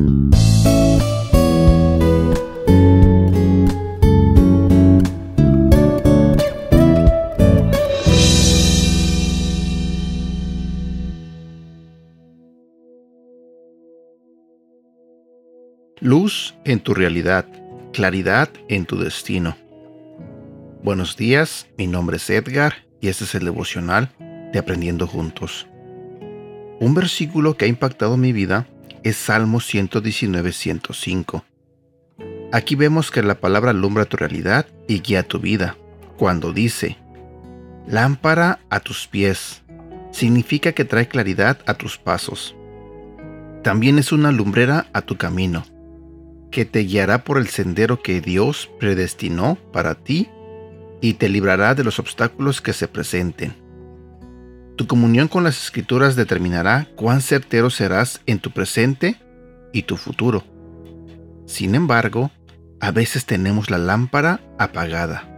Luz en tu realidad, claridad en tu destino. Buenos días, mi nombre es Edgar y este es el devocional de Aprendiendo Juntos. Un versículo que ha impactado mi vida es Salmo 119, 105. Aquí vemos que la palabra alumbra tu realidad y guía tu vida. Cuando dice, lámpara a tus pies, significa que trae claridad a tus pasos. También es una lumbrera a tu camino que te guiará por el sendero que Dios predestinó para ti y te librará de los obstáculos que se presenten. Tu comunión con las escrituras determinará cuán certero serás en tu presente y tu futuro. Sin embargo, a veces tenemos la lámpara apagada.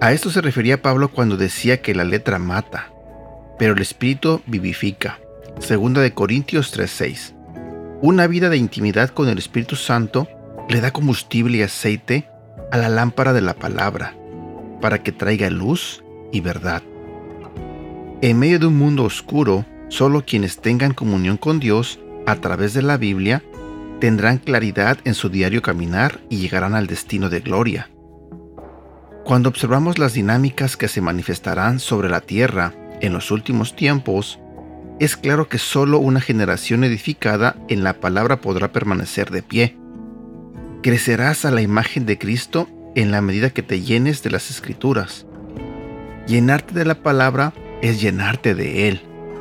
A esto se refería Pablo cuando decía que la letra mata, pero el espíritu vivifica. Segunda de Corintios 3:6. Una vida de intimidad con el Espíritu Santo le da combustible y aceite a la lámpara de la palabra, para que traiga luz y verdad. En medio de un mundo oscuro, solo quienes tengan comunión con Dios a través de la Biblia tendrán claridad en su diario caminar y llegarán al destino de gloria. Cuando observamos las dinámicas que se manifestarán sobre la tierra en los últimos tiempos, es claro que solo una generación edificada en la palabra podrá permanecer de pie. Crecerás a la imagen de Cristo en la medida que te llenes de las escrituras. Llenarte de la palabra es llenarte de Él,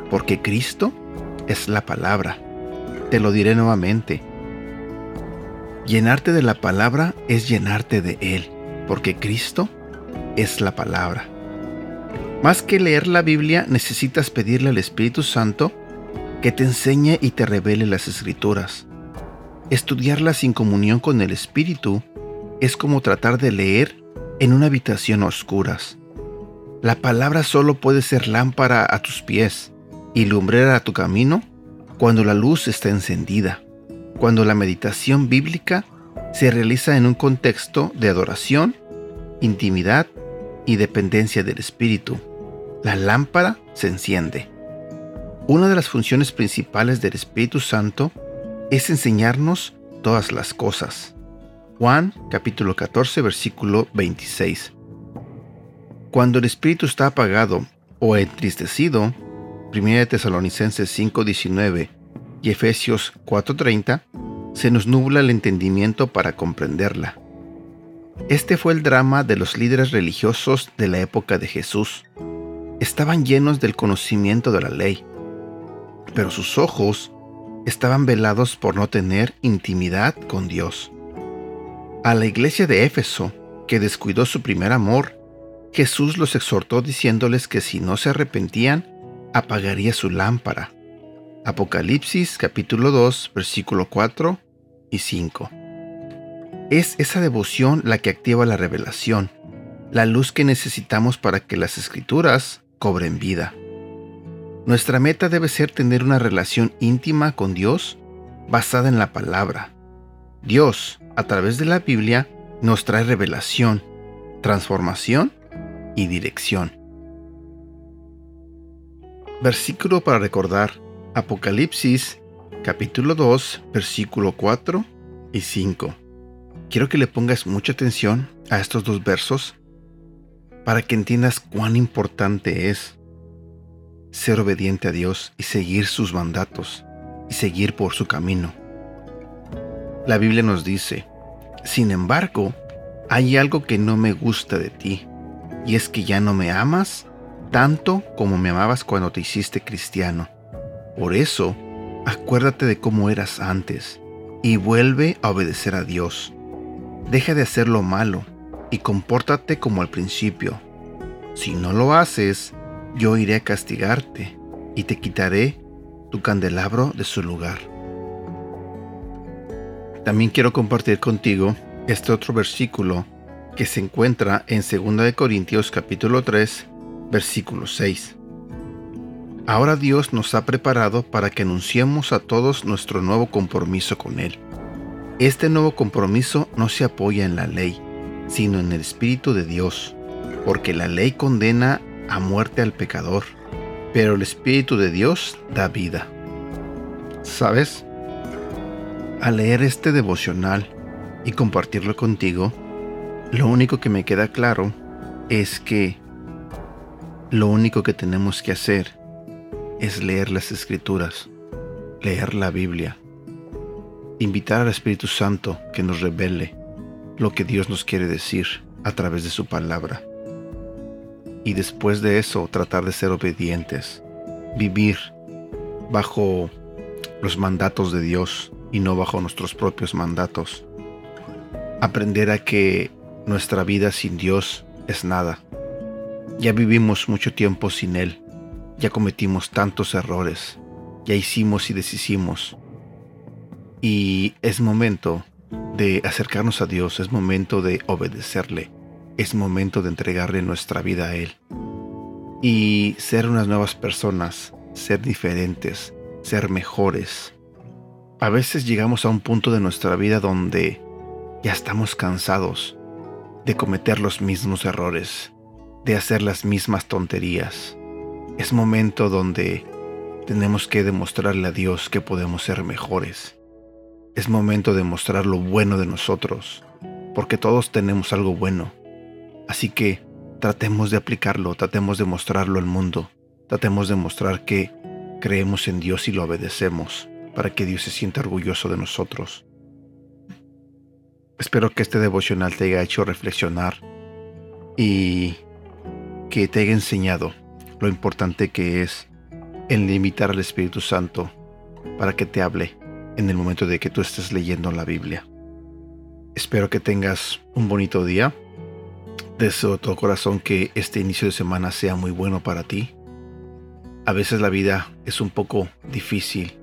porque Cristo es la palabra. Te lo diré nuevamente. Llenarte de la palabra es llenarte de Él, porque Cristo es la palabra. Más que leer la Biblia, necesitas pedirle al Espíritu Santo que te enseñe y te revele las escrituras. Estudiarla sin comunión con el Espíritu es como tratar de leer en una habitación a oscuras. La palabra solo puede ser lámpara a tus pies y lumbrera a tu camino cuando la luz está encendida, cuando la meditación bíblica se realiza en un contexto de adoración, intimidad y dependencia del Espíritu la lámpara se enciende. Una de las funciones principales del Espíritu Santo es enseñarnos todas las cosas. Juan capítulo 14 versículo 26. Cuando el Espíritu está apagado o entristecido, 1 Tesalonicenses 5:19 y Efesios 4:30, se nos nubla el entendimiento para comprenderla. Este fue el drama de los líderes religiosos de la época de Jesús estaban llenos del conocimiento de la ley, pero sus ojos estaban velados por no tener intimidad con Dios. A la iglesia de Éfeso, que descuidó su primer amor, Jesús los exhortó diciéndoles que si no se arrepentían, apagaría su lámpara. Apocalipsis capítulo 2 versículo 4 y 5. Es esa devoción la que activa la revelación, la luz que necesitamos para que las escrituras cobren vida. Nuestra meta debe ser tener una relación íntima con Dios basada en la palabra. Dios, a través de la Biblia, nos trae revelación, transformación y dirección. Versículo para recordar. Apocalipsis capítulo 2, versículo 4 y 5. Quiero que le pongas mucha atención a estos dos versos para que entiendas cuán importante es ser obediente a Dios y seguir sus mandatos y seguir por su camino. La Biblia nos dice, sin embargo, hay algo que no me gusta de ti, y es que ya no me amas tanto como me amabas cuando te hiciste cristiano. Por eso, acuérdate de cómo eras antes y vuelve a obedecer a Dios. Deja de hacer lo malo y compórtate como al principio. Si no lo haces, yo iré a castigarte y te quitaré tu candelabro de su lugar. También quiero compartir contigo este otro versículo que se encuentra en 2 Corintios capítulo 3, versículo 6. Ahora Dios nos ha preparado para que anunciemos a todos nuestro nuevo compromiso con Él. Este nuevo compromiso no se apoya en la ley, sino en el Espíritu de Dios, porque la ley condena a muerte al pecador, pero el Espíritu de Dios da vida. ¿Sabes? Al leer este devocional y compartirlo contigo, lo único que me queda claro es que lo único que tenemos que hacer es leer las escrituras, leer la Biblia, invitar al Espíritu Santo que nos revele lo que Dios nos quiere decir a través de su palabra. Y después de eso tratar de ser obedientes, vivir bajo los mandatos de Dios y no bajo nuestros propios mandatos. Aprender a que nuestra vida sin Dios es nada. Ya vivimos mucho tiempo sin Él ya cometimos tantos errores, ya hicimos y deshicimos. Y es momento de acercarnos a Dios, es momento de obedecerle, es momento de entregarle nuestra vida a Él. Y ser unas nuevas personas, ser diferentes, ser mejores. A veces llegamos a un punto de nuestra vida donde ya estamos cansados de cometer los mismos errores, de hacer las mismas tonterías es momento donde tenemos que demostrarle a Dios que podemos ser mejores. Es momento de mostrar lo bueno de nosotros, porque todos tenemos algo bueno. Así que tratemos de aplicarlo, tratemos de mostrarlo al mundo, tratemos de mostrar que creemos en Dios y lo obedecemos, para que Dios se sienta orgulloso de nosotros. Espero que este devocional te haya hecho reflexionar y que te haya enseñado lo importante que es el limitar al Espíritu Santo para que te hable en el momento de que tú estés leyendo la Biblia. Espero que tengas un bonito día. Deseo todo corazón que este inicio de semana sea muy bueno para ti. A veces la vida es un poco difícil,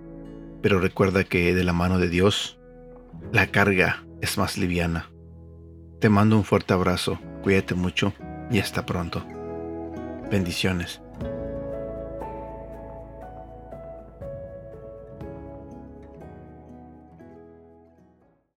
pero recuerda que de la mano de Dios la carga es más liviana. Te mando un fuerte abrazo, cuídate mucho y hasta pronto. Bendiciones.